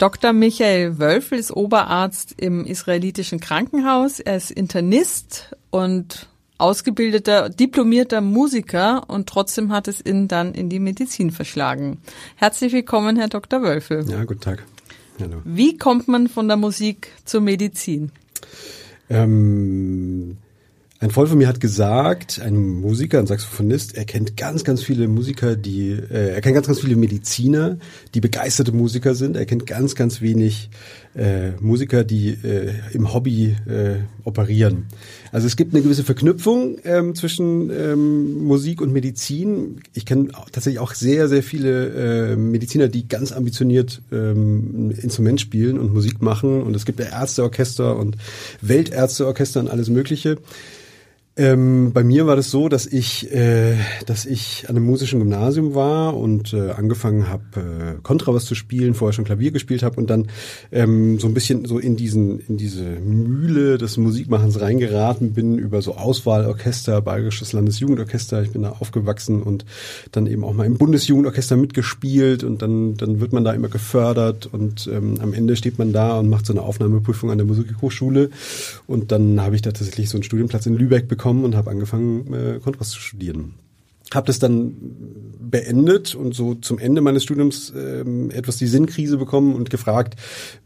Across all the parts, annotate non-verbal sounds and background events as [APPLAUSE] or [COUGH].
Dr. Michael Wölfel ist Oberarzt im israelitischen Krankenhaus. Er ist Internist und ausgebildeter, diplomierter Musiker und trotzdem hat es ihn dann in die Medizin verschlagen. Herzlich willkommen, Herr Dr. Wölfel. Ja, guten Tag. Hallo. Wie kommt man von der Musik zur Medizin? Ähm, ein Freund von mir hat gesagt, ein Musiker, ein Saxophonist, er kennt ganz, ganz viele Musiker, die, äh, er kennt ganz, ganz viele Mediziner, die begeisterte Musiker sind. Er kennt ganz, ganz wenig äh, Musiker, die äh, im Hobby äh, operieren. Also es gibt eine gewisse Verknüpfung ähm, zwischen ähm, Musik und Medizin. Ich kenne tatsächlich auch sehr, sehr viele äh, Mediziner, die ganz ambitioniert ähm, Instrument spielen und Musik machen. Und es gibt ja Ärzteorchester und Weltärzteorchester und alles Mögliche. Ähm, bei mir war das so, dass ich, äh, dass ich an einem musischen Gymnasium war und äh, angefangen habe, äh, Kontrabass zu spielen, vorher schon Klavier gespielt habe und dann ähm, so ein bisschen so in diesen, in diese Mühle des Musikmachens reingeraten bin über so Auswahlorchester, Bayerisches Landesjugendorchester. Ich bin da aufgewachsen und dann eben auch mal im Bundesjugendorchester mitgespielt und dann, dann wird man da immer gefördert und ähm, am Ende steht man da und macht so eine Aufnahmeprüfung an der Musikhochschule und dann habe ich da tatsächlich so einen Studienplatz in Lübeck bekommen gekommen und habe angefangen, äh, Kontrast zu studieren. Habe das dann beendet und so zum Ende meines Studiums ähm, etwas die Sinnkrise bekommen und gefragt,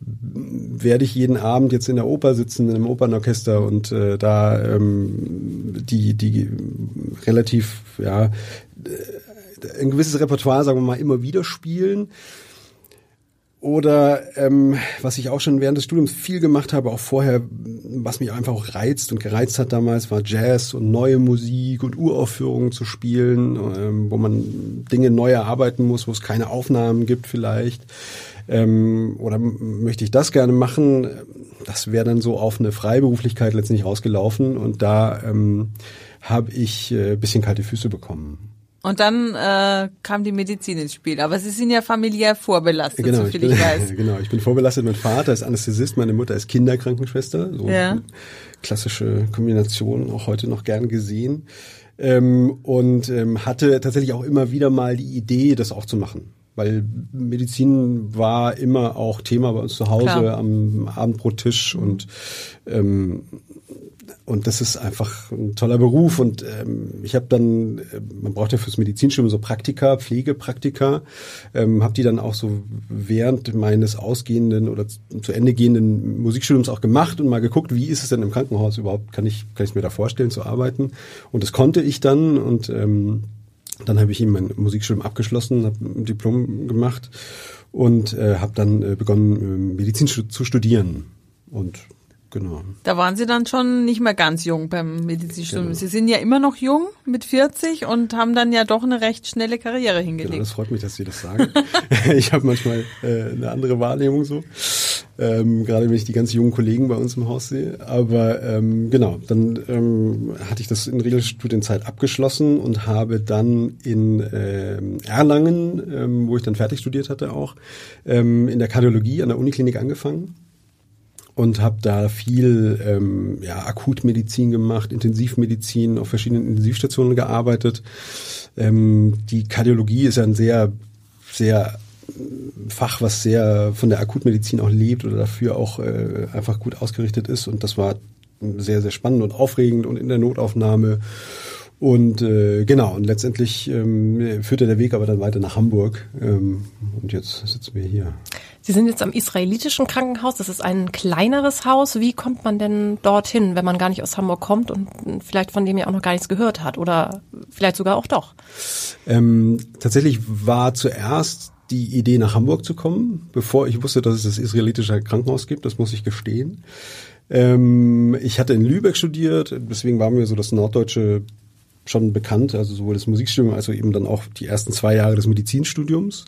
werde ich jeden Abend jetzt in der Oper sitzen, in einem Opernorchester und äh, da ähm, die, die relativ, ja, äh, ein gewisses Repertoire, sagen wir mal, immer wieder spielen oder ähm, was ich auch schon während des Studiums viel gemacht habe, auch vorher, was mich einfach auch reizt und gereizt hat damals, war Jazz und neue Musik und Uraufführungen zu spielen, ähm, wo man Dinge neu erarbeiten muss, wo es keine Aufnahmen gibt vielleicht. Ähm, oder möchte ich das gerne machen? Das wäre dann so auf eine Freiberuflichkeit letztendlich rausgelaufen und da ähm, habe ich äh, bisschen kalte Füße bekommen. Und dann äh, kam die Medizin ins Spiel. Aber Sie sind ja familiär vorbelastet, genau, soviel ich, bin, ich weiß. [LAUGHS] Genau, ich bin vorbelastet. Mein Vater ist Anästhesist, meine Mutter ist Kinderkrankenschwester. So ja. klassische Kombination, auch heute noch gern gesehen. Ähm, und ähm, hatte tatsächlich auch immer wieder mal die Idee, das auch zu machen. Weil Medizin war immer auch Thema bei uns zu Hause Klar. am Abendbrottisch und ähm, und das ist einfach ein toller Beruf. Und ähm, ich habe dann, äh, man braucht ja fürs Medizinstudium so Praktika, Pflegepraktika, ähm, habe die dann auch so während meines ausgehenden oder zu Ende gehenden Musikstudiums auch gemacht und mal geguckt, wie ist es denn im Krankenhaus überhaupt? Kann ich, kann ich mir da vorstellen zu arbeiten? Und das konnte ich dann und ähm, dann habe ich ihm mein Musikstudium abgeschlossen, habe ein Diplom gemacht und äh, habe dann äh, begonnen, äh, Medizin zu studieren. Und Genau. Da waren Sie dann schon nicht mehr ganz jung beim Medizinstudium. Genau. Sie sind ja immer noch jung mit 40 und haben dann ja doch eine recht schnelle Karriere hingelegt. Genau, das freut mich, dass Sie das sagen. [LAUGHS] ich habe manchmal äh, eine andere Wahrnehmung so. Ähm, gerade wenn ich die ganz jungen Kollegen bei uns im Haus sehe. Aber ähm, genau, dann ähm, hatte ich das in Regelstudienzeit abgeschlossen und habe dann in ähm, Erlangen, ähm, wo ich dann fertig studiert hatte auch, ähm, in der Kardiologie an der Uniklinik angefangen und habe da viel ähm, ja, Akutmedizin gemacht, Intensivmedizin, auf verschiedenen Intensivstationen gearbeitet. Ähm, die Kardiologie ist ja ein sehr, sehr äh, Fach, was sehr von der Akutmedizin auch lebt oder dafür auch äh, einfach gut ausgerichtet ist. Und das war sehr, sehr spannend und aufregend und in der Notaufnahme. Und äh, genau, und letztendlich ähm, führte der Weg aber dann weiter nach Hamburg. Ähm, und jetzt sitzen wir hier. Sie sind jetzt am israelitischen Krankenhaus. Das ist ein kleineres Haus. Wie kommt man denn dorthin, wenn man gar nicht aus Hamburg kommt und vielleicht von dem ja auch noch gar nichts gehört hat? Oder vielleicht sogar auch doch? Ähm, tatsächlich war zuerst die Idee, nach Hamburg zu kommen, bevor ich wusste, dass es das israelitische Krankenhaus gibt. Das muss ich gestehen. Ähm, ich hatte in Lübeck studiert, deswegen war mir so das norddeutsche schon bekannt, also sowohl das Musikstudium als auch eben dann auch die ersten zwei Jahre des Medizinstudiums.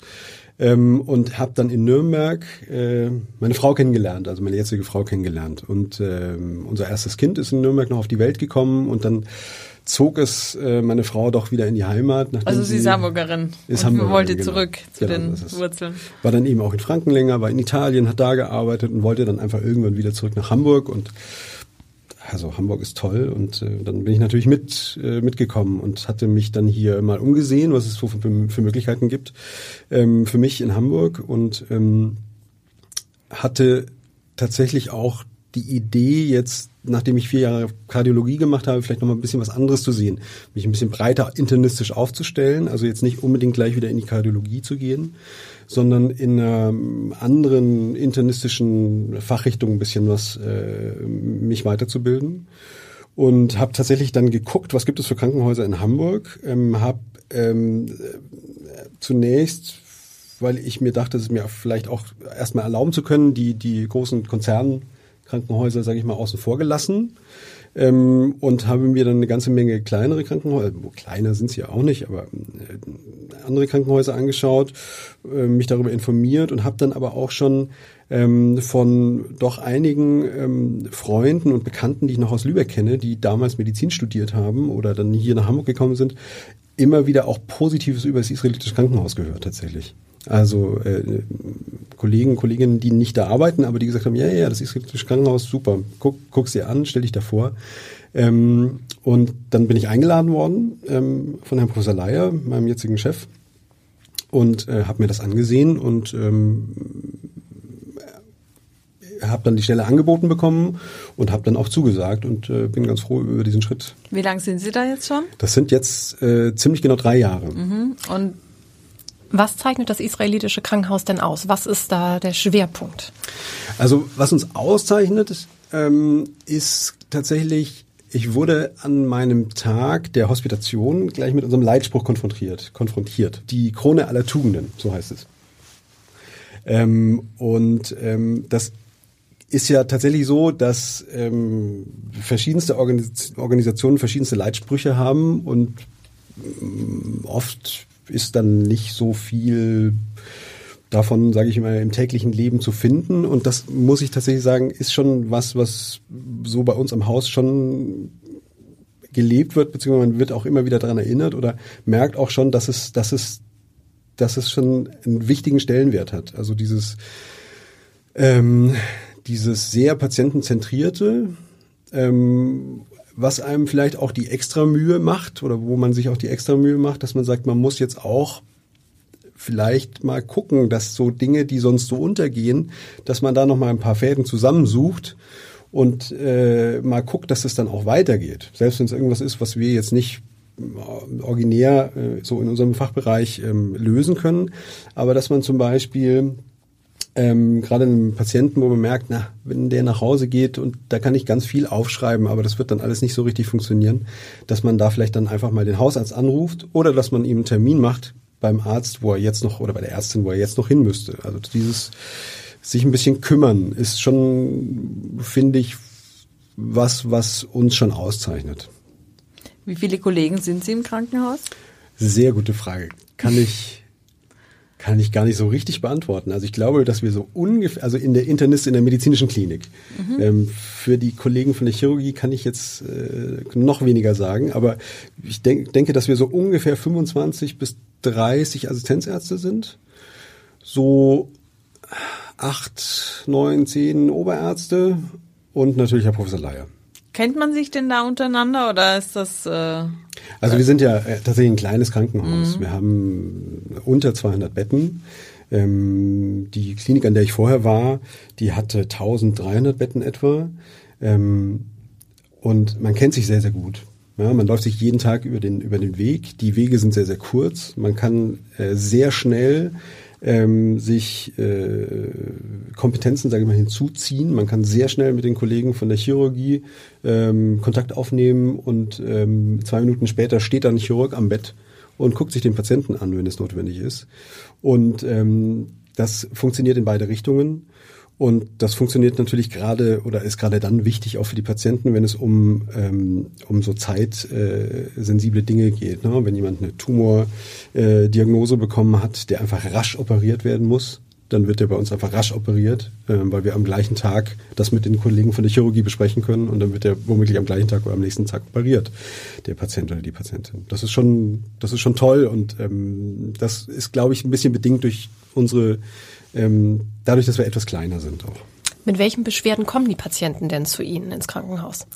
Ähm, und habe dann in Nürnberg äh, meine Frau kennengelernt, also meine jetzige Frau kennengelernt. Und ähm, unser erstes Kind ist in Nürnberg noch auf die Welt gekommen und dann zog es äh, meine Frau doch wieder in die Heimat. Also sie ist Hamburgerin ist und Hamburgerin, wollte genau. zurück zu Genau, den Wurzeln. War dann eben auch in Franken länger, war in Italien, hat da gearbeitet und wollte dann einfach irgendwann wieder zurück nach Hamburg und also Hamburg ist toll und äh, dann bin ich natürlich mit äh, mitgekommen und hatte mich dann hier mal umgesehen, was es so für, für Möglichkeiten gibt ähm, für mich in Hamburg und ähm, hatte tatsächlich auch die Idee jetzt, nachdem ich vier Jahre Kardiologie gemacht habe, vielleicht noch mal ein bisschen was anderes zu sehen, mich ein bisschen breiter internistisch aufzustellen, also jetzt nicht unbedingt gleich wieder in die Kardiologie zu gehen, sondern in einer anderen internistischen Fachrichtung ein bisschen was äh, mich weiterzubilden und habe tatsächlich dann geguckt, was gibt es für Krankenhäuser in Hamburg, ähm, habe ähm, zunächst weil ich mir dachte, es mir vielleicht auch erstmal erlauben zu können, die, die großen Konzernkrankenhäuser, sage ich mal, außen vor gelassen. Ähm, und habe mir dann eine ganze Menge kleinere Krankenhäuser, wo kleiner sind sie ja auch nicht, aber äh, andere Krankenhäuser angeschaut, äh, mich darüber informiert und habe dann aber auch schon ähm, von doch einigen ähm, Freunden und Bekannten, die ich noch aus Lübeck kenne, die damals Medizin studiert haben oder dann hier nach Hamburg gekommen sind, immer wieder auch Positives über das israelitische Krankenhaus gehört tatsächlich. Also äh, Kollegen, Kolleginnen, die nicht da arbeiten, aber die gesagt haben, ja, ja, das israelitische Krankenhaus, super, guck, guck's dir an, stell dich davor. Ähm, und dann bin ich eingeladen worden ähm, von Herrn Professor Leier, meinem jetzigen Chef, und äh, habe mir das angesehen und ähm, habe dann die Stelle angeboten bekommen und habe dann auch zugesagt und äh, bin ganz froh über diesen Schritt. Wie lange sind Sie da jetzt schon? Das sind jetzt äh, ziemlich genau drei Jahre. Und Was zeichnet das israelitische Krankenhaus denn aus? Was ist da der Schwerpunkt? Also was uns auszeichnet, ähm, ist tatsächlich, ich wurde an meinem Tag der Hospitation gleich mit unserem Leitspruch konfrontiert. konfrontiert. Die Krone aller Tugenden, so heißt es. Ähm, und ähm, das ist ja tatsächlich so, dass ähm, verschiedenste Organis Organisationen verschiedenste Leitsprüche haben und ähm, oft ist dann nicht so viel davon, sage ich mal, im täglichen Leben zu finden. Und das muss ich tatsächlich sagen, ist schon was, was so bei uns am Haus schon gelebt wird, beziehungsweise man wird auch immer wieder daran erinnert oder merkt auch schon, dass es, dass es, dass es schon einen wichtigen Stellenwert hat. Also dieses, ähm, dieses sehr patientenzentrierte, ähm, was einem vielleicht auch die extra Mühe macht oder wo man sich auch die extra Mühe macht, dass man sagt, man muss jetzt auch vielleicht mal gucken, dass so Dinge, die sonst so untergehen, dass man da noch mal ein paar Fäden zusammensucht und äh, mal guckt, dass es dann auch weitergeht. Selbst wenn es irgendwas ist, was wir jetzt nicht äh, originär äh, so in unserem Fachbereich ähm, lösen können, aber dass man zum Beispiel ähm, gerade einem Patienten, wo man merkt, na, wenn der nach Hause geht und da kann ich ganz viel aufschreiben, aber das wird dann alles nicht so richtig funktionieren, dass man da vielleicht dann einfach mal den Hausarzt anruft oder dass man ihm einen Termin macht beim Arzt, wo er jetzt noch oder bei der Ärztin, wo er jetzt noch hin müsste. Also dieses sich ein bisschen kümmern ist schon, finde ich, was, was uns schon auszeichnet. wie viele Kollegen sind Sie im Krankenhaus? Sehr gute Frage. Kann ich, kann ich gar nicht so richtig beantworten. Also ich glaube, dass wir so ungefähr, also in der Internist, in der medizinischen Klinik, ähm, für die Kollegen von der Chirurgie kann ich jetzt äh, noch weniger sagen, aber ich denk, denke, dass wir so ungefähr 25 bis 30 Assistenzärzte sind. So acht, neun, zehn Oberärzte und natürlich Herr Professor Leier. Kennt man sich denn da untereinander oder ist das äh, Also wir sind ja äh, tatsächlich ein kleines Krankenhaus. Wir haben unter 200 Betten. Ähm, die Klinik, an der ich vorher war, die hatte 1300 Betten etwa. Ähm, und man kennt sich sehr, sehr gut. Ja, man läuft sich jeden Tag über den, über den Weg. Die Wege sind sehr, sehr kurz. Man kann äh, sehr schnell ähm, sich äh, Kompetenzen, sage ich mal, hinzuziehen. Man kann sehr schnell mit den Kollegen von der Chirurgie ähm, Kontakt aufnehmen und ähm, zwei Minuten später steht dann ein Chirurg am Bett und guckt sich den Patienten an, wenn es notwendig ist. Und ähm, das funktioniert in beide Richtungen. Und das funktioniert natürlich gerade oder ist gerade dann wichtig auch für die Patienten, wenn es um, ähm, um so zeitsensible äh, Dinge geht. Ne? Wenn jemand eine Tumordiagnose äh, bekommen hat, der einfach rasch operiert werden muss, dann wird er bei uns einfach rasch operiert, äh, weil wir am gleichen Tag das mit den Kollegen von der Chirurgie besprechen können und dann wird er womöglich am gleichen Tag oder am nächsten Tag operiert, der Patient oder die Patientin. Das ist schon, das ist schon toll und ähm, das ist, glaube ich, ein bisschen bedingt durch unsere ähm, dadurch, dass wir etwas kleiner sind auch. Mit welchen Beschwerden kommen die Patienten denn zu Ihnen ins Krankenhaus?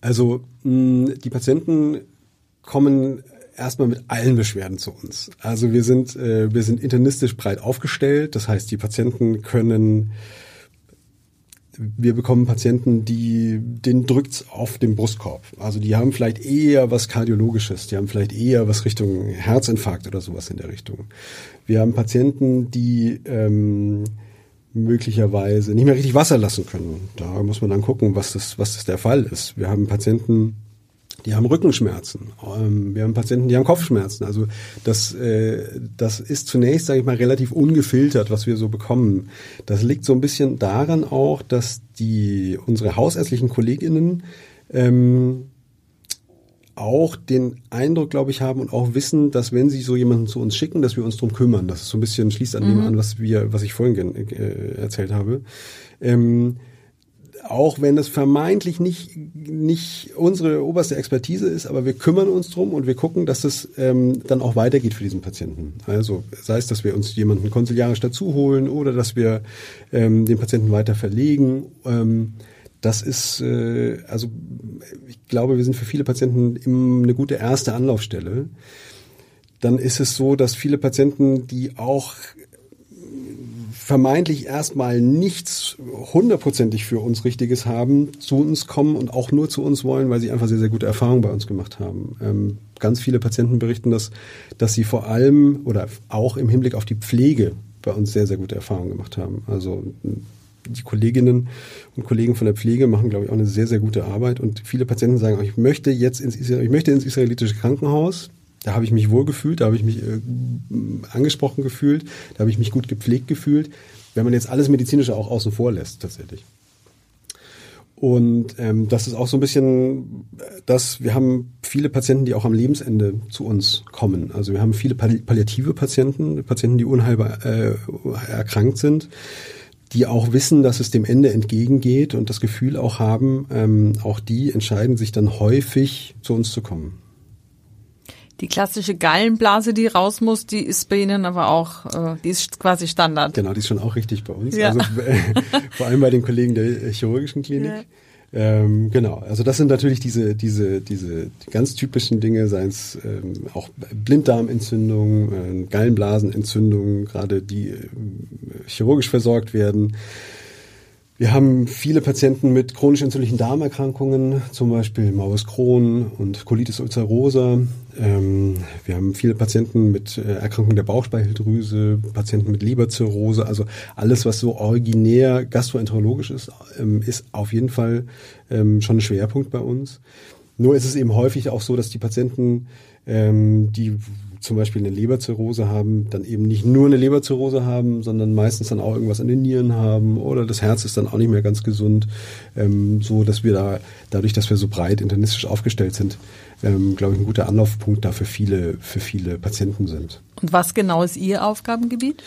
Also mh, die Patienten kommen erstmal mit allen Beschwerden zu uns. Also wir sind äh, wir sind internistisch breit aufgestellt. Das heißt, die Patienten können wir bekommen Patienten, die den drückt's auf den Brustkorb. Also die haben vielleicht eher was kardiologisches, die haben vielleicht eher was Richtung Herzinfarkt oder sowas in der Richtung. Wir haben Patienten, die ähm, möglicherweise nicht mehr richtig Wasser lassen können. Da muss man dann gucken, was das, was das der Fall ist. Wir haben Patienten, die haben Rückenschmerzen. Ähm, wir haben Patienten, die haben Kopfschmerzen. Also das, äh, das ist zunächst, sage ich mal, relativ ungefiltert, was wir so bekommen. Das liegt so ein bisschen daran auch, dass die unsere hausärztlichen Kolleginnen ähm, auch den Eindruck, glaube ich, haben und auch wissen, dass wenn sie so jemanden zu uns schicken, dass wir uns drum kümmern. Das ist so ein bisschen schließt an mhm. dem an, was wir, was ich vorhin äh, erzählt habe. Ähm, auch wenn es vermeintlich nicht, nicht unsere oberste Expertise ist, aber wir kümmern uns drum und wir gucken, dass es ähm, dann auch weitergeht für diesen Patienten. Also sei es, dass wir uns jemanden konsiliarisch dazu holen oder dass wir ähm, den Patienten weiter verlegen. Ähm, das ist, äh, also ich glaube, wir sind für viele Patienten immer eine gute erste Anlaufstelle. Dann ist es so, dass viele Patienten, die auch vermeintlich erstmal nichts hundertprozentig für uns Richtiges haben, zu uns kommen und auch nur zu uns wollen, weil sie einfach sehr, sehr gute Erfahrungen bei uns gemacht haben. Ähm, ganz viele Patienten berichten, dass, dass sie vor allem oder auch im Hinblick auf die Pflege bei uns sehr, sehr gute Erfahrungen gemacht haben. Also die Kolleginnen und Kollegen von der Pflege machen, glaube ich, auch eine sehr, sehr gute Arbeit. Und viele Patienten sagen, ich möchte jetzt ins, ich möchte ins israelitische Krankenhaus, da habe ich mich wohl gefühlt, da habe ich mich äh, angesprochen gefühlt, da habe ich mich gut gepflegt gefühlt, wenn man jetzt alles Medizinische auch außen vor lässt, tatsächlich. Und ähm, das ist auch so ein bisschen, dass wir haben viele Patienten, die auch am Lebensende zu uns kommen. Also wir haben viele palliative Patienten, Patienten, die unheilbar äh, erkrankt sind, die auch wissen, dass es dem Ende entgegengeht und das Gefühl auch haben, ähm, auch die entscheiden sich dann häufig zu uns zu kommen. Die klassische Gallenblase, die raus muss, die ist bei Ihnen aber auch, äh, die ist quasi Standard. Genau, die ist schon auch richtig bei uns. Ja. Also [LAUGHS] vor allem bei den Kollegen der chirurgischen Klinik. Ja. Ähm, genau, also das sind natürlich diese, diese, diese ganz typischen Dinge, seien es ähm, auch Blinddarmentzündungen, äh, Gallenblasenentzündungen, gerade die äh, chirurgisch versorgt werden. Wir haben viele Patienten mit chronisch entzündlichen Darmerkrankungen, zum Beispiel Maus Crohn und Colitis ulcerosa. Ähm, wir haben viele Patienten mit äh, Erkrankungen der Bauchspeicheldrüse, Patienten mit Leberzirrhose, also alles, was so originär gastroenterologisch ist, ähm, ist auf jeden Fall ähm, schon ein Schwerpunkt bei uns. Nur ist es eben häufig auch so, dass die Patienten, die zum Beispiel eine Leberzirrhose haben, dann eben nicht nur eine Leberzirrhose haben, sondern meistens dann auch irgendwas an den Nieren haben oder das Herz ist dann auch nicht mehr ganz gesund, ähm, so dass wir da dadurch, dass wir so breit internistisch aufgestellt sind, ähm, glaube ich, ein guter Anlaufpunkt da für viele für viele Patienten sind. Und was genau ist Ihr Aufgabengebiet?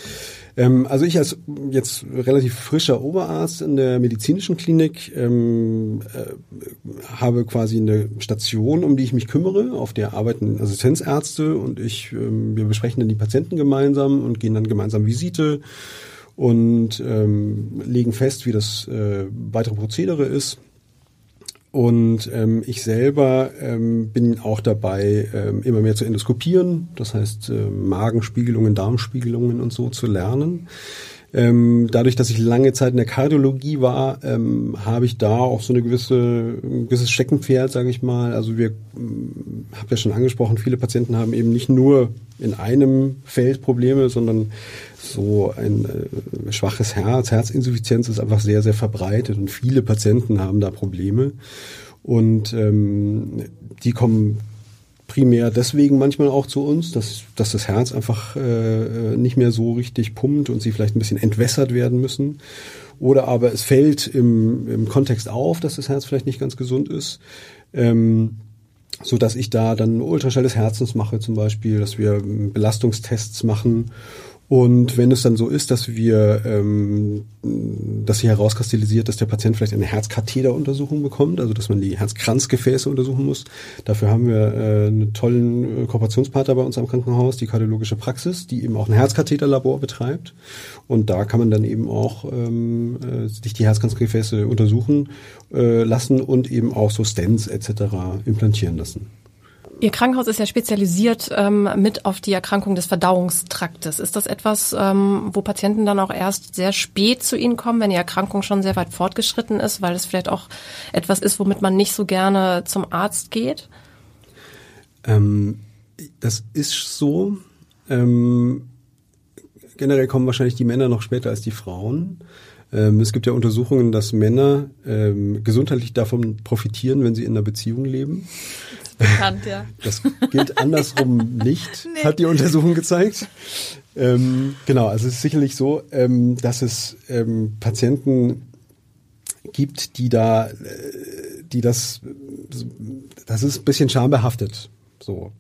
Ähm, also ich als jetzt relativ frischer Oberarzt in der medizinischen Klinik ähm, äh, habe quasi eine Station, um die ich mich kümmere. Auf der arbeiten Assistenzärzte und ich, ähm, wir besprechen dann die Patienten gemeinsam und gehen dann gemeinsam Visite und ähm, legen fest, wie das äh, weitere Prozedere ist. Und ähm, ich selber ähm, bin auch dabei, ähm, immer mehr zu endoskopieren, das heißt äh, Magenspiegelungen, Darmspiegelungen und so zu lernen. Ähm, dadurch, dass ich lange Zeit in der Kardiologie war, ähm, habe ich da auch so eine gewisse, ein gewisses Steckenpferd, sage ich mal. Also wir, ähm, habe ja schon angesprochen, viele Patienten haben eben nicht nur in einem Feld Probleme, sondern so ein äh, schwaches Herz, Herzinsuffizienz ist einfach sehr, sehr verbreitet und viele Patienten haben da Probleme. Und ähm, die kommen primär deswegen manchmal auch zu uns, dass, dass das Herz einfach äh, nicht mehr so richtig pumpt und sie vielleicht ein bisschen entwässert werden müssen. Oder aber es fällt im, im Kontext auf, dass das Herz vielleicht nicht ganz gesund ist. Ähm, so dass ich da dann Ultraschall des Herzens mache zum Beispiel, dass wir Belastungstests machen und wenn es dann so ist, dass wir, ähm, dass sich herauskristallisiert, dass der Patient vielleicht eine Herzkatheteruntersuchung bekommt, also dass man die Herzkranzgefäße untersuchen muss, dafür haben wir äh, einen tollen äh, Kooperationspartner bei uns am Krankenhaus, die Kardiologische Praxis, die eben auch ein Herzkatheterlabor betreibt. Und da kann man dann eben auch ähm, äh, sich die Herzkranzgefäße untersuchen äh, lassen und eben auch so Stents etc. implantieren lassen. Ihr Krankenhaus ist ja spezialisiert ähm, mit auf die Erkrankung des Verdauungstraktes. Ist das etwas, ähm, wo Patienten dann auch erst sehr spät zu Ihnen kommen, wenn die Erkrankung schon sehr weit fortgeschritten ist, weil es vielleicht auch etwas ist, womit man nicht so gerne zum Arzt geht? Ähm, das ist so. Ähm, generell kommen wahrscheinlich die Männer noch später als die Frauen. Ähm, es gibt ja Untersuchungen, dass Männer ähm, gesundheitlich davon profitieren, wenn sie in einer Beziehung leben bekannt, ja. Das gilt andersrum nicht, [LAUGHS] nee. hat die Untersuchung gezeigt. Ähm, genau, also es ist sicherlich so, ähm, dass es ähm, Patienten gibt, die da, äh, die das, das ist ein bisschen schambehaftet. So.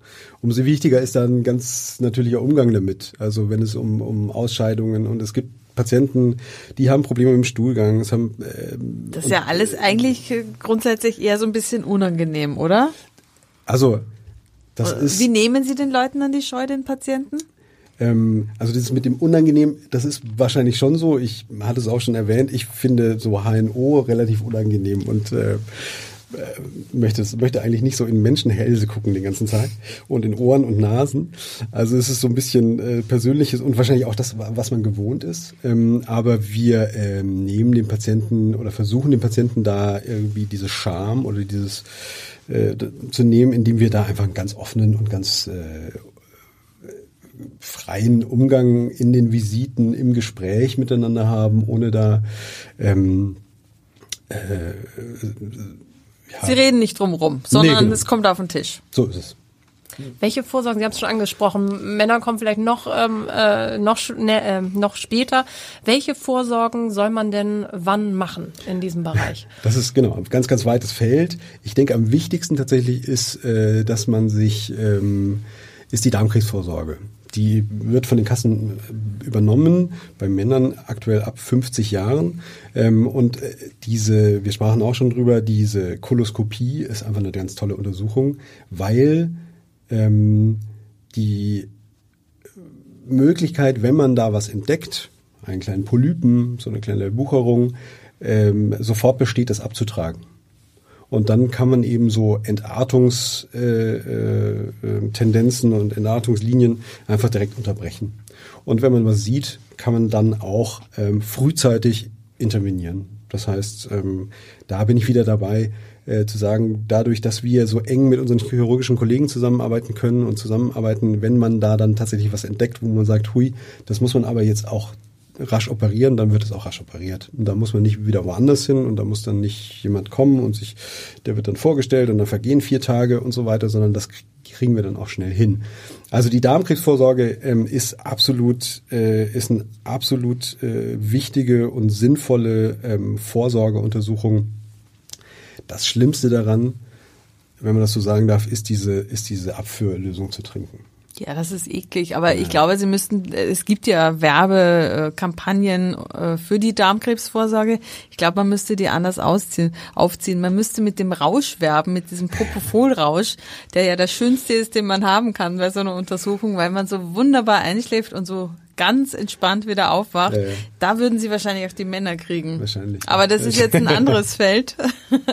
Umso wichtiger ist dann ein ganz natürlicher Umgang damit. Also wenn es um, um Ausscheidungen und es gibt Patienten, die haben Probleme mit dem Stuhlgang. Es haben, ähm, das ist ja alles eigentlich grundsätzlich eher so ein bisschen unangenehm, oder? Also, das äh, ist. Wie nehmen Sie den Leuten dann die Scheu, den Patienten? Ähm, also das mit dem Unangenehm, das ist wahrscheinlich schon so. Ich hatte es auch schon erwähnt. Ich finde so HNO relativ unangenehm und äh, äh, möchte, möchte eigentlich nicht so in Menschenhälse gucken den ganzen Tag und in Ohren und Nasen. Also es ist so ein bisschen äh, persönliches und wahrscheinlich auch das, was man gewohnt ist. Ähm, aber wir ähm, nehmen den Patienten oder versuchen den Patienten da irgendwie diese Scham oder dieses äh, zu nehmen, indem wir da einfach einen ganz offenen und ganz äh, freien Umgang in den Visiten, im Gespräch miteinander haben, ohne da ähm, äh, ja. Sie reden nicht drum rum, sondern nee, genau. es kommt auf den Tisch. So ist es. Welche Vorsorgen, Sie haben es schon angesprochen, Männer kommen vielleicht noch, ähm, äh, noch, ne, äh, noch später. Welche Vorsorgen soll man denn wann machen in diesem Bereich? [LAUGHS] Das ist genau ein ganz, ganz weites Feld. Ich denke, am wichtigsten tatsächlich ist, äh, dass man sich, ähm, ist die Darmkrebsvorsorge. Die wird von den Kassen äh, übernommen, bei Männern aktuell ab 50 Jahren. Ähm, und äh, diese, wir sprachen auch schon drüber, diese Koloskopie ist einfach eine ganz tolle Untersuchung, weil ähm, die Möglichkeit, wenn man da was entdeckt, einen kleinen Polypen, so eine kleine Bucherung, ähm, sofort besteht, das abzutragen. Und dann kann man eben so Entartungstendenzen äh, äh, und Entartungslinien einfach direkt unterbrechen. Und wenn man was sieht, kann man dann auch ähm, frühzeitig intervenieren. Das heißt, ähm, da bin ich wieder dabei, äh, zu sagen, dadurch, dass wir so eng mit unseren chirurgischen Kollegen zusammenarbeiten können und zusammenarbeiten, wenn man da dann tatsächlich was entdeckt, wo man sagt, hui, das muss man aber jetzt auch rasch operieren, dann wird es auch rasch operiert. Und da muss man nicht wieder woanders hin und da muss dann nicht jemand kommen und sich, der wird dann vorgestellt und dann vergehen vier Tage und so weiter, sondern das kriegen wir dann auch schnell hin. Also die Darmkrebsvorsorge ähm, ist absolut, äh, ist eine absolut äh, wichtige und sinnvolle ähm, Vorsorgeuntersuchung das Schlimmste daran, wenn man das so sagen darf, ist diese, ist diese Abführlösung zu trinken. Ja, das ist eklig. Aber ja. ich glaube, Sie müssten, es gibt ja Werbekampagnen äh, für die Darmkrebsvorsorge. Ich glaube, man müsste die anders ausziehen, aufziehen. Man müsste mit dem Rausch werben, mit diesem Propofol-Rausch, der ja das Schönste ist, den man haben kann bei so einer Untersuchung, weil man so wunderbar einschläft und so ganz entspannt wieder aufwacht, ja, ja. da würden sie wahrscheinlich auch die Männer kriegen. Wahrscheinlich. Aber das ist jetzt ein [LAUGHS] anderes Feld.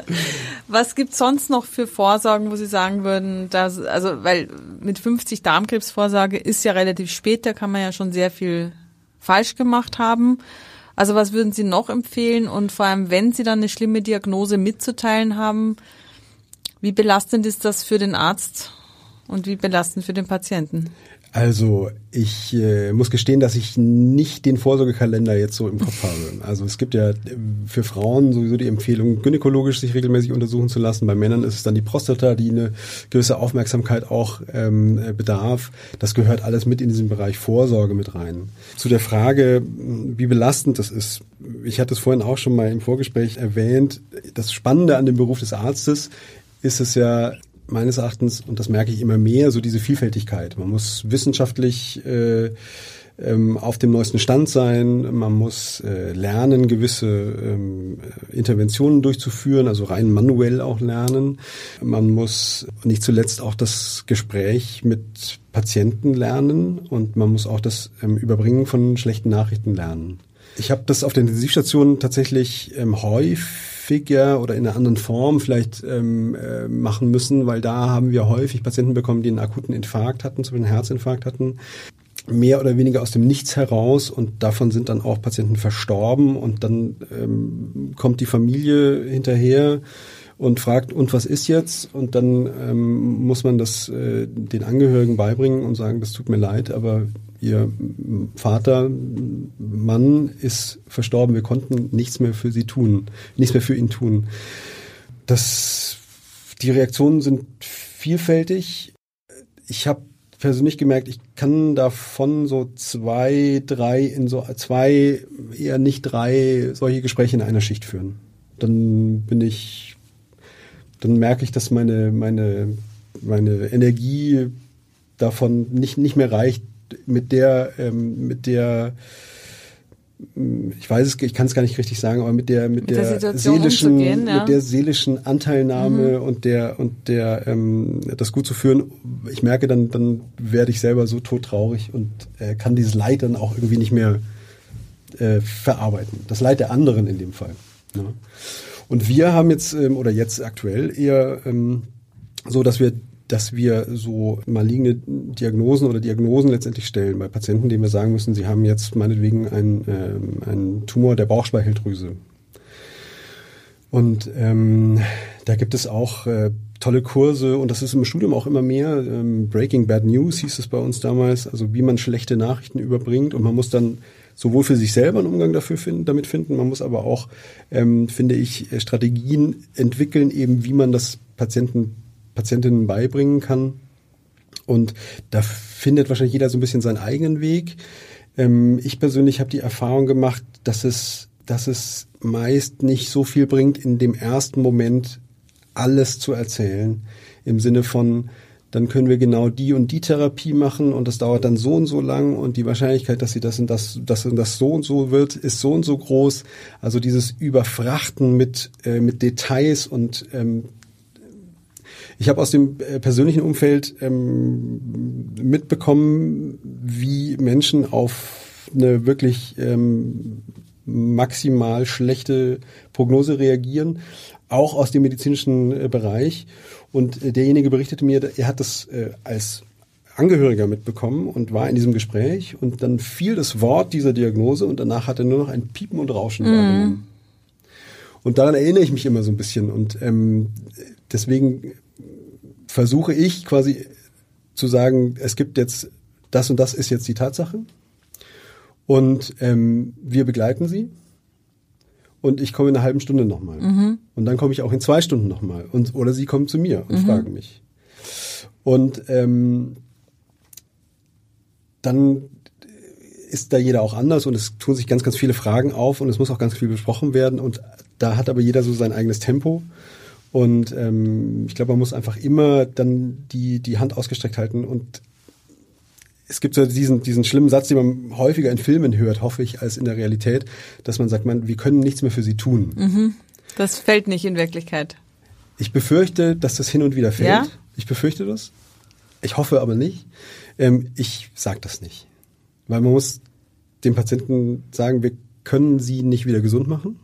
[LAUGHS] Was gibt's sonst noch für Vorsorgen, wo Sie sagen würden, dass, also, weil mit 50 Darmkrebsvorsorge ist ja relativ spät, da kann man ja schon sehr viel falsch gemacht haben. Also was würden Sie noch empfehlen? Und vor allem, wenn Sie dann eine schlimme Diagnose mitzuteilen haben, wie belastend ist das für den Arzt und wie belastend für den Patienten? Also ich äh, muss gestehen, dass ich nicht den Vorsorgekalender jetzt so im Kopf habe. Also es gibt ja äh, für Frauen sowieso die Empfehlung, gynäkologisch sich regelmäßig untersuchen zu lassen. Bei Männern ist es dann die Prostata, die eine gewisse Aufmerksamkeit auch ähm, äh, bedarf. Das gehört alles mit in diesen Bereich Vorsorge mit rein. Zu der Frage, wie belastend das ist. Ich hatte es vorhin auch schon mal im Vorgespräch erwähnt. Das Spannende an dem Beruf des Arztes ist es ja, meines Erachtens, und das merke ich immer mehr, so diese Vielfältigkeit. Man muss wissenschaftlich äh, ähm, auf dem neuesten Stand sein, man muss äh, lernen, gewisse ähm, Interventionen durchzuführen, also rein manuell auch lernen. Man muss nicht zuletzt auch das Gespräch mit Patienten lernen und man muss auch das ähm, Überbringen von schlechten Nachrichten lernen. Ich habe das auf der Intensivstation tatsächlich ähm, häufig häufiger oder in einer anderen Form vielleicht ähm, äh, machen müssen, weil da haben wir häufig Patienten bekommen, die einen akuten Infarkt hatten, zum Beispiel einen Herzinfarkt hatten mehr oder weniger aus dem Nichts heraus und davon sind dann auch Patienten verstorben und dann ähm, kommt die Familie hinterher und fragt, und was ist jetzt? Und dann ähm, muss man das äh, den Angehörigen beibringen und sagen, das tut mir leid, aber ihr Vater, Mann ist verstorben, wir konnten nichts mehr für sie tun, nichts mehr für ihn tun. Das, die Reaktionen sind vielfältig. Ich habe persönlich gemerkt, ich kann davon so zwei, drei in so zwei, eher nicht drei solche Gespräche in einer Schicht führen. Dann bin ich, dann merke ich, dass meine, meine, meine Energie davon nicht, nicht mehr reicht, mit der, ähm, mit der, ich weiß es, ich kann es gar nicht richtig sagen, aber mit der, mit, mit der, der seelischen, ja. mit der seelischen Anteilnahme mhm. und der und der ähm, das gut zu führen. Ich merke dann, dann werde ich selber so todtraurig und äh, kann dieses Leid dann auch irgendwie nicht mehr äh, verarbeiten. Das Leid der anderen in dem Fall. Ja. Und wir haben jetzt ähm, oder jetzt aktuell eher ähm, so, dass wir dass wir so maligne Diagnosen oder Diagnosen letztendlich stellen bei Patienten, denen wir sagen müssen, sie haben jetzt meinetwegen einen, äh, einen Tumor der Bauchspeicheldrüse. Und ähm, da gibt es auch äh, tolle Kurse und das ist im Studium auch immer mehr. Ähm, Breaking Bad News hieß es bei uns damals, also wie man schlechte Nachrichten überbringt und man muss dann sowohl für sich selber einen Umgang dafür finden, damit finden, man muss aber auch, ähm, finde ich, Strategien entwickeln, eben wie man das Patienten Patientinnen beibringen kann. Und da findet wahrscheinlich jeder so ein bisschen seinen eigenen Weg. Ähm, ich persönlich habe die Erfahrung gemacht, dass es, dass es meist nicht so viel bringt, in dem ersten Moment alles zu erzählen. Im Sinne von, dann können wir genau die und die Therapie machen und das dauert dann so und so lang und die Wahrscheinlichkeit, dass sie das und das, das und das so und so wird, ist so und so groß. Also dieses Überfrachten mit, äh, mit Details und ähm, ich habe aus dem äh, persönlichen Umfeld ähm, mitbekommen, wie Menschen auf eine wirklich ähm, maximal schlechte Prognose reagieren, auch aus dem medizinischen äh, Bereich. Und äh, derjenige berichtete mir, er hat das äh, als Angehöriger mitbekommen und war in diesem Gespräch und dann fiel das Wort dieser Diagnose und danach hat er nur noch ein Piepen und Rauschen mm. wahrgenommen. Und daran erinnere ich mich immer so ein bisschen und ähm, deswegen versuche ich quasi zu sagen, es gibt jetzt das und das ist jetzt die Tatsache und ähm, wir begleiten sie und ich komme in einer halben Stunde nochmal mhm. Und dann komme ich auch in zwei Stunden nochmal und oder sie kommen zu mir und mhm. fragen mich und ähm, dann ist da jeder auch anders und es tun sich ganz, ganz viele Fragen auf und es muss auch ganz viel besprochen werden und da hat aber jeder so sein eigenes Tempo und ähm, ich glaube, man muss einfach immer dann die, die Hand ausgestreckt halten. Und es gibt so diesen, diesen schlimmen Satz, den man häufiger in Filmen hört, hoffe ich, als in der Realität, dass man sagt, man, wir können nichts mehr für sie tun. Mhm. Das fällt nicht in Wirklichkeit. Ich befürchte, dass das hin und wieder fällt. Ja? Ich befürchte das. Ich hoffe aber nicht. Ähm, ich sage das nicht. Weil man muss dem Patienten sagen, wir können sie nicht wieder gesund machen.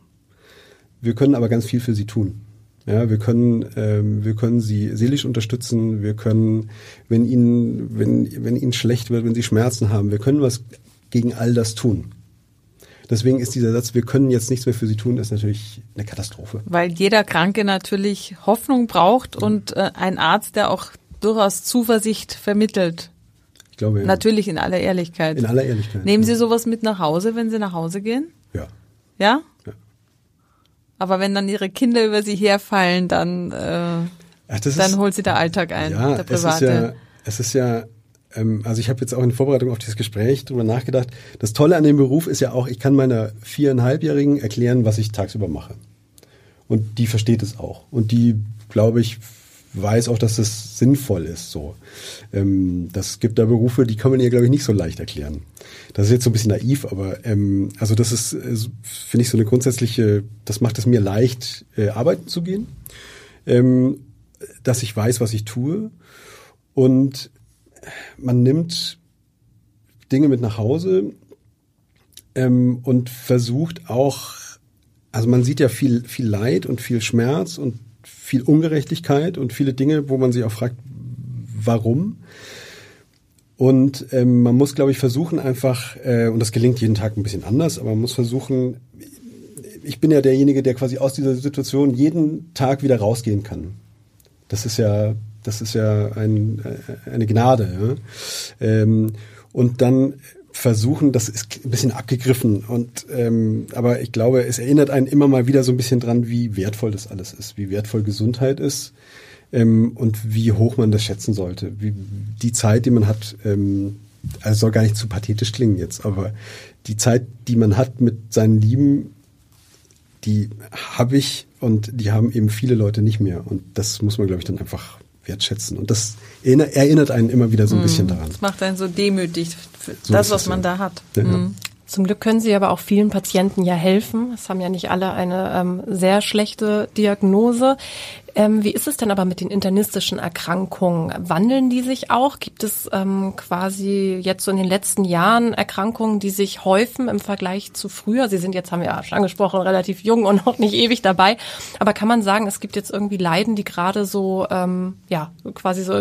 Wir können aber ganz viel für sie tun. Ja, wir können, ähm, wir können sie seelisch unterstützen. Wir können, wenn ihnen, wenn, wenn ihnen schlecht wird, wenn sie Schmerzen haben, wir können was gegen all das tun. Deswegen ist dieser Satz, wir können jetzt nichts mehr für sie tun, ist natürlich eine Katastrophe. Weil jeder Kranke natürlich Hoffnung braucht und äh, ein Arzt, der auch durchaus Zuversicht vermittelt. Ich glaube, ja. Natürlich in aller Ehrlichkeit. In aller Ehrlichkeit. Nehmen Sie sowas mit nach Hause, wenn Sie nach Hause gehen? Ja. Ja? Ja. Aber wenn dann Ihre Kinder über Sie herfallen, dann, äh, Ach, dann ist, holt Sie der Alltag ein, ja, der es ist private. ja, es ist ja, ähm, also ich habe jetzt auch in Vorbereitung auf dieses Gespräch drüber nachgedacht. Das Tolle an dem Beruf ist ja auch, ich kann meiner viereinhalbjährigen erklären, was ich tagsüber mache. Und die versteht es auch. Und die, glaube ich, weiß auch, dass es sinnvoll ist. So, ähm, das gibt da Berufe, die kann man ihr, glaube ich, nicht so leicht erklären. Das ist jetzt so ein bisschen naiv, aber ähm, also das ist, äh, finde ich, so eine grundsätzliche. Das macht es mir leicht, äh, arbeiten zu gehen, ähm, dass ich weiß, was ich tue und man nimmt Dinge mit nach Hause ähm, und versucht auch, also man sieht ja viel, viel Leid und viel Schmerz und viel Ungerechtigkeit und viele Dinge, wo man sich auch fragt, warum. Und ähm, man muss, glaube ich, versuchen einfach, äh, und das gelingt jeden Tag ein bisschen anders, aber man muss versuchen, ich bin ja derjenige, der quasi aus dieser Situation jeden Tag wieder rausgehen kann. Das ist ja, das ist ja ein, eine Gnade. Ja? Ähm, und dann versuchen, das ist ein bisschen abgegriffen und ähm, aber ich glaube, es erinnert einen immer mal wieder so ein bisschen dran, wie wertvoll das alles ist, wie wertvoll Gesundheit ist ähm, und wie hoch man das schätzen sollte. Wie die Zeit, die man hat, ähm, also soll gar nicht zu pathetisch klingen jetzt, aber die Zeit, die man hat mit seinen Lieben, die habe ich und die haben eben viele Leute nicht mehr. Und das muss man, glaube ich, dann einfach wertschätzen. Und das erinner- erinnert einen immer wieder so ein bisschen daran. Das macht einen so demütig für So das, was man ja. da hat. Ja. Mhm. Zum Glück können Sie aber auch vielen Patienten ja helfen. Es haben ja nicht alle eine ähm, sehr schlechte Diagnose. Ähm, wie ist es denn aber mit den internistischen Erkrankungen? Wandeln die sich auch? Gibt es ähm, quasi jetzt so in den letzten Jahren Erkrankungen, die sich häufen im Vergleich zu früher? Sie sind jetzt, haben wir ja schon angesprochen, relativ jung und noch nicht ewig dabei. Aber kann man sagen, es gibt jetzt irgendwie Leiden, die gerade so, ähm, ja, quasi so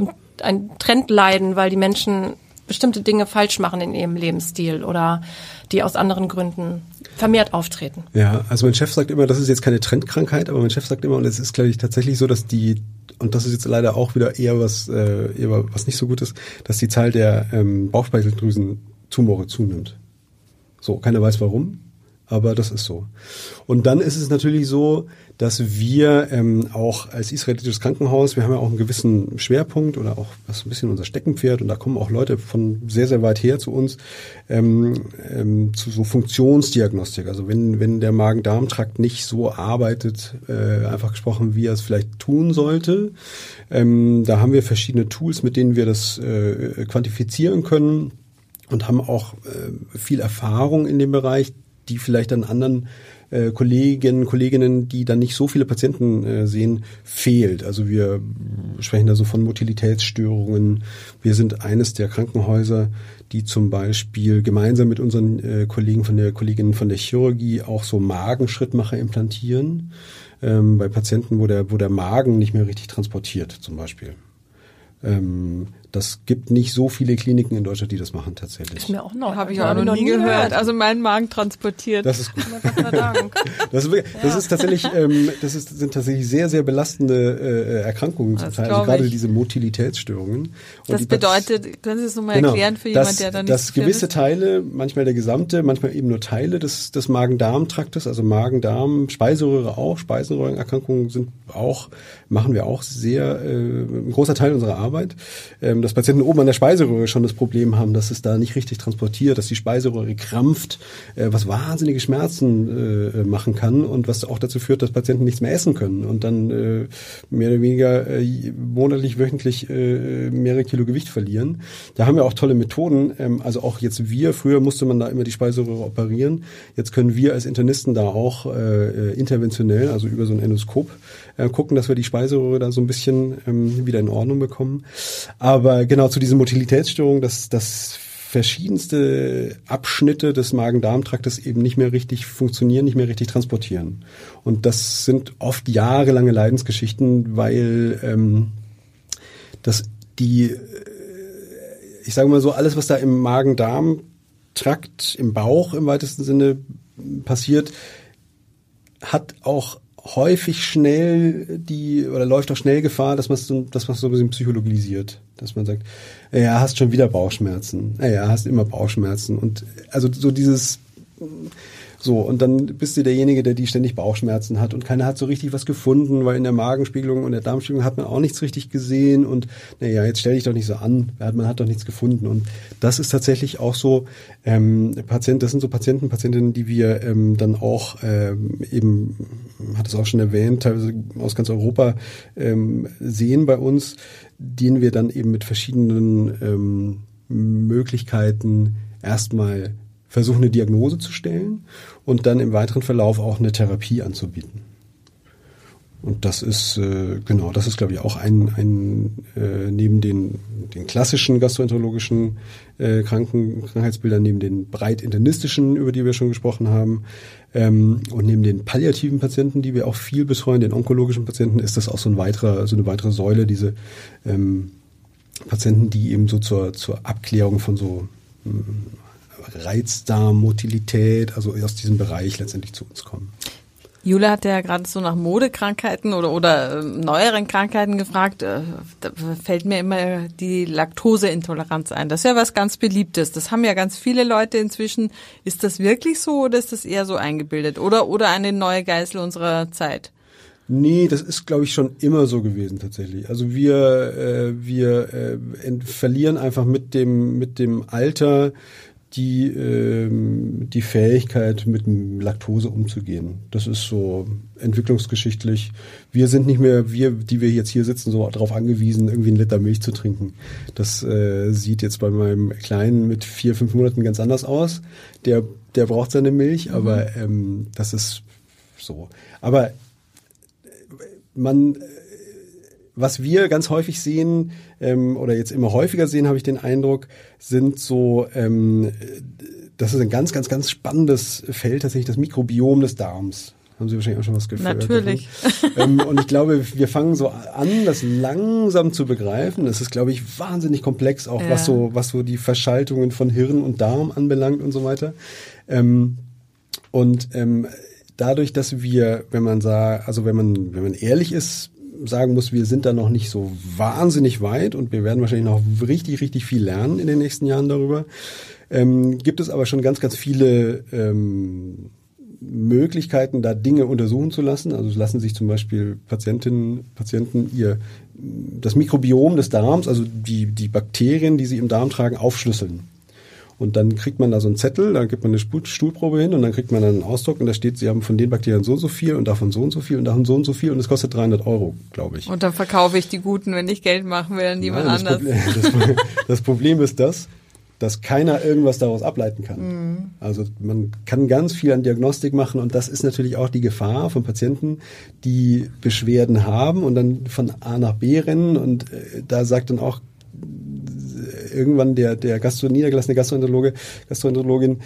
ein Trend leiden, weil die Menschen bestimmte Dinge falsch machen in ihrem Lebensstil oder die aus anderen Gründen vermehrt auftreten. Ja, also mein Chef sagt immer, das ist jetzt keine Trendkrankheit, aber mein Chef sagt immer, und es ist, glaube ich, tatsächlich so, dass die, und das ist jetzt leider auch wieder eher was, äh, eher was nicht so gut ist, dass die Zahl der ähm, Bauchspeicheldrüsen-Tumore zunimmt. So, keiner weiß warum, aber das ist so. Und dann ist es natürlich so, dass wir ähm, auch als israelitisches Krankenhaus, wir haben ja auch einen gewissen Schwerpunkt oder auch was ein bisschen unser Steckenpferd und da kommen auch Leute von sehr, sehr weit her zu uns ähm, ähm, zu so Funktionsdiagnostik. Also wenn, wenn der Magen-Darm-Trakt nicht so arbeitet, äh, einfach gesprochen, wie er es vielleicht tun sollte, ähm, da haben wir verschiedene Tools, mit denen wir das äh, quantifizieren können und haben auch äh, viel Erfahrung in dem Bereich, die vielleicht an anderen äh, Kolleginnen, Kolleginnen, die dann nicht so viele Patienten äh, sehen, fehlt. Also wir sprechen da so von Motilitätsstörungen. Wir sind eines der Krankenhäuser, die zum Beispiel gemeinsam mit unseren äh, Kollegen von der Kolleginnen von der Chirurgie auch so Magenschrittmacher implantieren ähm, bei Patienten, wo der wo der Magen nicht mehr richtig transportiert, zum Beispiel. Ähm, das gibt nicht so viele Kliniken in Deutschland, die das machen tatsächlich. Ist mir auch neu. Habe ich auch noch nie gehört. Also mein Magen transportiert. Das ist gut. [LAUGHS] Das ist, wirklich- das ist tatsächlich, ähm, das ist, sind tatsächlich sehr, sehr belastende äh, Erkrankungen zum Das Teil. Also gerade ich. diese Motilitätsstörungen. Und das bedeutet, können Sie es nochmal Genau, erklären für dass, jemand, der da nicht dass so gewisse wisst? Teile, manchmal der gesamte, manchmal eben nur Teile des, des Magen-Darm-Traktes, also Magen-Darm, Speiseröhre auch, Speiseröhrenerkrankungen sind auch, machen wir auch sehr, äh, ein großer Teil unserer Arbeit, ähm, dass Patienten oben an der Speiseröhre schon das Problem haben, dass es da nicht richtig transportiert, dass die Speiseröhre krampft, äh, was wahnsinnige Schmerzen äh, machen kann und was auch dazu führt, dass Patienten nichts mehr essen können und dann äh, mehr oder weniger äh, monatlich, wöchentlich äh, mehrere Kilo Gewicht verlieren. Da haben wir auch tolle Methoden. Ähm, also auch jetzt wir, früher musste man da immer die Speiseröhre operieren. Jetzt können wir als Internisten da auch äh, äh, interventionell, also über so ein Endoskop, äh, gucken, dass wir die Speiseröhre da so ein bisschen ähm, wieder in Ordnung bekommen. Aber genau zu diesen Motilitätsstörungen, dass das verschiedenste Abschnitte des Magen-Darm-Traktes eben nicht mehr richtig funktionieren, nicht mehr richtig transportieren. Und das sind oft jahrelange Leidensgeschichten, weil ähm, das die, äh, ich sage mal so, alles, was da im Magen-Darm-Trakt, im Bauch im weitesten Sinne passiert, hat auch häufig schnell die oder läuft auch schnell Gefahr, dass man so, dass man so ein bisschen psychologisiert, dass man sagt, ja, hast schon wieder Bauchschmerzen, ja, hast immer Bauchschmerzen. Und also so dieses so, und dann bist du derjenige, der die ständig Bauchschmerzen hat und keiner hat so richtig was gefunden, weil in der Magenspiegelung und der Darmspiegelung hat man auch nichts richtig gesehen und naja, jetzt stell dich doch nicht so an, man hat doch nichts gefunden. Und das ist tatsächlich auch so, ähm, Patient, das sind so Patienten, Patientinnen, die wir ähm, dann auch ähm, eben, hat es auch schon erwähnt, teilweise aus ganz Europa ähm, sehen bei uns, denen wir dann eben mit verschiedenen ähm, Möglichkeiten erstmal versuchen, eine Diagnose zu stellen und dann im weiteren Verlauf auch eine Therapie anzubieten. Und das ist, äh, genau, das ist, glaube ich, auch ein, ein äh, neben den, den klassischen gastroenterologischen äh, Kranken, Krankheitsbildern, neben den breit internistischen, über die wir schon gesprochen haben, ähm, und neben den palliativen Patienten, die wir auch viel betreuen, den onkologischen Patienten, ist das auch so ein weiterer, so eine weitere Säule, diese ähm, Patienten, die eben so zur, zur Abklärung von so hm, Reizdarm, Motilität, also aus diesem Bereich letztendlich zu uns kommen. Jule hat ja gerade so nach Modekrankheiten oder, oder äh, neueren Krankheiten gefragt. Äh, da fällt mir immer die Laktoseintoleranz ein. Das ist ja was ganz Beliebtes. Das haben ja ganz viele Leute inzwischen. Ist das wirklich so oder ist das eher so eingebildet? Oder, oder eine neue Geißel unserer Zeit? Nee, das ist, glaube ich, schon immer so gewesen tatsächlich. Also wir, äh, wir äh, verlieren einfach mit dem, mit dem Alter die, ähm, die Fähigkeit, mit Laktose umzugehen. Das ist so entwicklungsgeschichtlich. Wir sind nicht mehr, wir, die wir jetzt hier sitzen, so darauf angewiesen, irgendwie einen Liter Milch zu trinken. Das äh, sieht jetzt bei meinem Kleinen mit vier, fünf Monaten ganz anders aus. Der, der braucht seine Milch, mhm. aber ähm, das ist so. Aber man was wir ganz häufig sehen ähm, oder jetzt immer häufiger sehen, habe ich den Eindruck, sind so, ähm, das ist ein ganz, ganz, ganz spannendes Feld tatsächlich, das Mikrobiom des Darms. Haben Sie wahrscheinlich auch schon was gehört. Natürlich. [LAUGHS] ähm, und ich glaube, wir fangen so an, das langsam zu begreifen. Das ist, glaube ich, wahnsinnig komplex, auch ja. was so, was so die Verschaltungen von Hirn und Darm anbelangt und so weiter. Ähm, und ähm, dadurch, dass wir, wenn man sagt, also wenn man, wenn man ehrlich ist, sagen muss, wir sind da noch nicht so wahnsinnig weit und wir werden wahrscheinlich noch richtig, richtig viel lernen in den nächsten Jahren darüber. Ähm, gibt es aber schon ganz, ganz viele ähm, Möglichkeiten, da Dinge untersuchen zu lassen. Also lassen sich zum Beispiel Patientinnen, Patienten ihr das Mikrobiom des Darms, also die, die Bakterien, die sie im Darm tragen, aufschlüsseln. Und dann kriegt man da so einen Zettel, da gibt man eine Stuhlprobe hin und dann kriegt man dann einen Ausdruck und da steht, sie haben von den Bakterien so und so viel und davon so und so viel und davon so und so viel und es kostet 300 Euro, glaube ich. Und dann verkaufe ich die guten, wenn ich Geld machen will, an jemand Nein, anders. [LAUGHS] Das Problem, das, das Problem ist das, dass keiner irgendwas daraus ableiten kann. Mhm. Also man kann ganz viel an Diagnostik machen und das ist natürlich auch die Gefahr von Patienten, die Beschwerden haben und dann von A nach B rennen und äh, da sagt dann auch irgendwann der, der Gastro, niedergelassene Gastroenterologe, Gastroenterologin,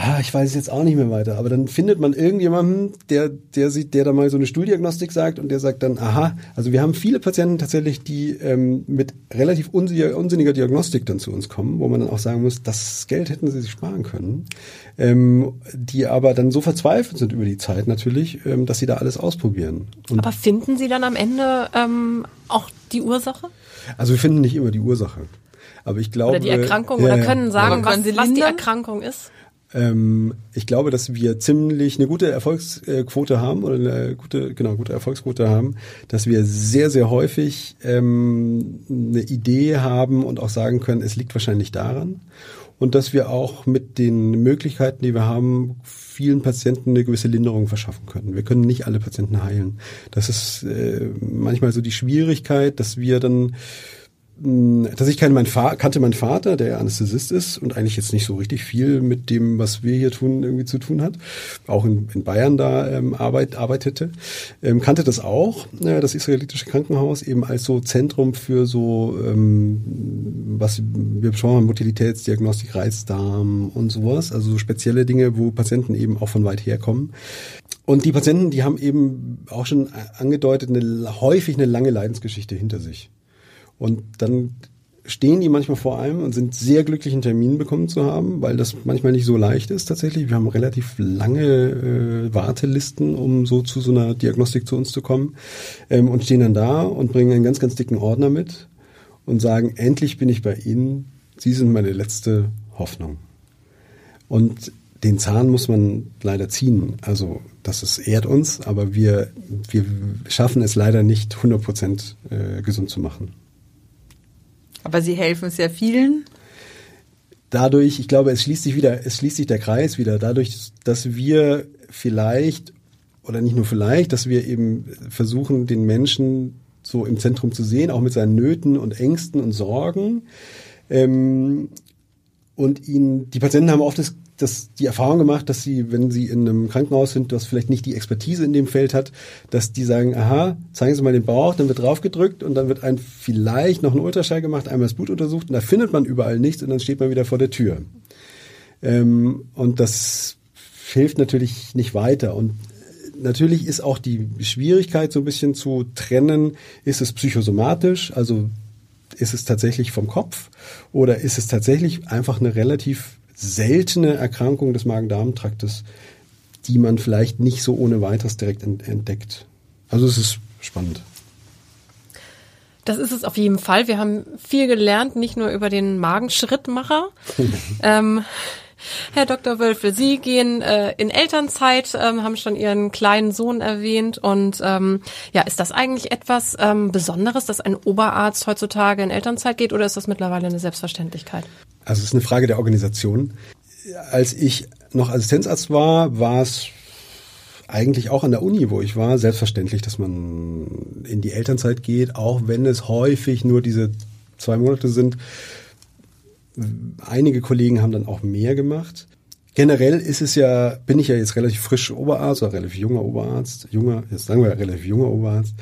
ah, ich weiß es jetzt auch nicht mehr weiter, aber dann findet man irgendjemanden, der, der sieht, der da mal so eine Stuhldiagnostik sagt und der sagt dann, aha, also wir haben viele Patienten tatsächlich, die ähm, mit relativ unsinniger, Diagnostik dann zu uns kommen, wo man dann auch sagen muss, das Geld hätten sie sich sparen können, ähm, die aber dann so verzweifelt sind über die Zeit natürlich, ähm, dass sie da alles ausprobieren. Und aber finden Sie dann am Ende ähm, auch die Ursache? Also wir finden nicht immer die Ursache. Aber ich glaube. Oder die Erkrankung, oder können sagen, was, was die Erkrankung ist? Ähm, ich glaube, dass wir ziemlich eine gute Erfolgsquote haben oder eine gute, genau, gute Erfolgsquote haben, dass wir sehr, sehr häufig ähm, eine Idee haben und auch sagen können, es liegt wahrscheinlich daran. Und dass wir auch mit den Möglichkeiten, die wir haben, vielen Patienten eine gewisse Linderung verschaffen können. Wir können nicht alle Patienten heilen. Das ist äh, manchmal so die Schwierigkeit, dass wir dann dass ich kannte, mein kannte meinen Vater, der Anästhesist ist und eigentlich jetzt nicht so richtig viel mit dem, was wir hier tun, irgendwie zu tun hat. Auch in, in Bayern da ähm, arbeit, arbeitete. Ähm, kannte das auch, äh, das israelitische Krankenhaus, eben als so Zentrum für so, ähm, was wir besprochen haben, Motilitätsdiagnostik, Reizdarm und sowas. Also so spezielle Dinge, wo Patienten eben auch von weit herkommen. Und die Patienten, die haben eben auch schon angedeutet, eine, häufig eine lange Leidensgeschichte hinter sich. Und dann stehen die manchmal vor allem und sind sehr glücklich, einen Termin bekommen zu haben, weil das manchmal nicht so leicht ist tatsächlich. Wir haben relativ lange äh, Wartelisten, um so zu so einer Diagnostik zu uns zu kommen ähm, und stehen dann da und bringen einen ganz, ganz dicken Ordner mit und sagen, endlich bin ich bei Ihnen, Sie sind meine letzte Hoffnung. Und den Zahn muss man leider ziehen. Also das ist, ehrt uns, aber wir, wir schaffen es leider nicht, 100 Prozent äh, gesund zu machen. Aber Sie helfen sehr vielen. Dadurch, ich glaube, es schließt sich wieder, es schließt sich der Kreis wieder. Dadurch, dass wir vielleicht oder nicht nur vielleicht, dass wir eben versuchen, den Menschen so im Zentrum zu sehen, auch mit seinen Nöten und Ängsten und Sorgen. Ähm, und ihn, die Patienten haben oft das das, die Erfahrung gemacht, dass sie, wenn sie in einem Krankenhaus sind, das vielleicht nicht die Expertise in dem Feld hat, dass die sagen, aha, zeigen Sie mal den Bauch, dann wird draufgedrückt und dann wird ein vielleicht noch ein Ultraschall gemacht, einmal das Blut untersucht und da findet man überall nichts und dann steht man wieder vor der Tür. Ähm, und das hilft natürlich nicht weiter und natürlich ist auch die Schwierigkeit so ein bisschen zu trennen, ist es psychosomatisch, also ist es tatsächlich vom Kopf oder ist es tatsächlich einfach eine relativ seltene Erkrankung des Magen-Darm-Traktes, die man vielleicht nicht so ohne weiteres direkt entdeckt. Also es ist spannend. Das ist es auf jeden Fall. Wir haben viel gelernt, nicht nur über den Magenschrittmacher. [LAUGHS] ähm, Herr Dr. Wölfel, Sie gehen äh, in Elternzeit, ähm, haben schon Ihren kleinen Sohn erwähnt. Und ähm, ja, ist das eigentlich etwas ähm, Besonderes, dass ein Oberarzt heutzutage in Elternzeit geht oder ist das mittlerweile eine Selbstverständlichkeit? Also es ist eine Frage der Organisation. Als ich noch Assistenzarzt war, war es eigentlich auch an der Uni, wo ich war, selbstverständlich, dass man in die Elternzeit geht, auch wenn es häufig nur diese zwei Monate sind. Einige Kollegen haben dann auch mehr gemacht. Generell ist es ja, bin ich ja jetzt relativ frisch Oberarzt oder relativ junger Oberarzt, junger, jetzt sagen wir relativ junger Oberarzt.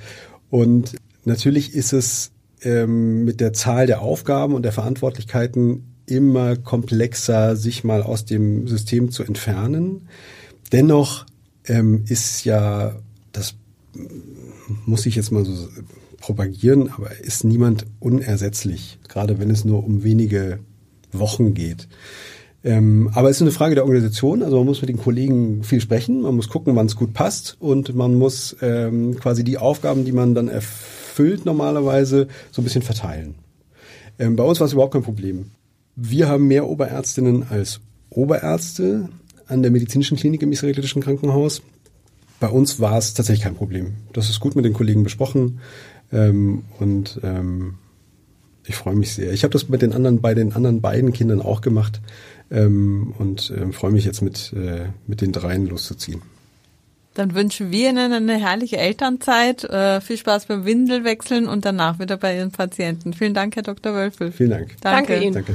Und natürlich ist es ähm, mit der Zahl der Aufgaben und der Verantwortlichkeiten immer komplexer, sich mal aus dem System zu entfernen. Dennoch ähm, ist ja, das muss ich jetzt mal so propagieren, aber ist niemand unersetzlich, gerade wenn es nur um wenige Wochen geht. Ähm, aber es ist eine Frage der Organisation. Also man muss mit den Kollegen viel sprechen, man muss gucken, wann es gut passt und man muss ähm, quasi die Aufgaben, die man dann erfüllt normalerweise, so ein bisschen verteilen. Ähm, bei uns war es überhaupt kein Problem. Wir haben mehr Oberärztinnen als Oberärzte an der medizinischen Klinik im israelitischen Krankenhaus. Bei uns war es tatsächlich kein Problem. Das ist gut mit den Kollegen besprochen ähm, und ähm, ich freue mich sehr. Ich habe das mit den anderen, bei den anderen beiden Kindern auch gemacht ähm, und äh, freue mich jetzt mit, äh, mit den dreien loszuziehen. Dann wünschen wir Ihnen eine herrliche Elternzeit, äh, viel Spaß beim Windelwechseln und danach wieder bei Ihren Patienten. Vielen Dank, Herr Dr. Wölfel. Vielen Dank. Danke, Danke Ihnen. Danke.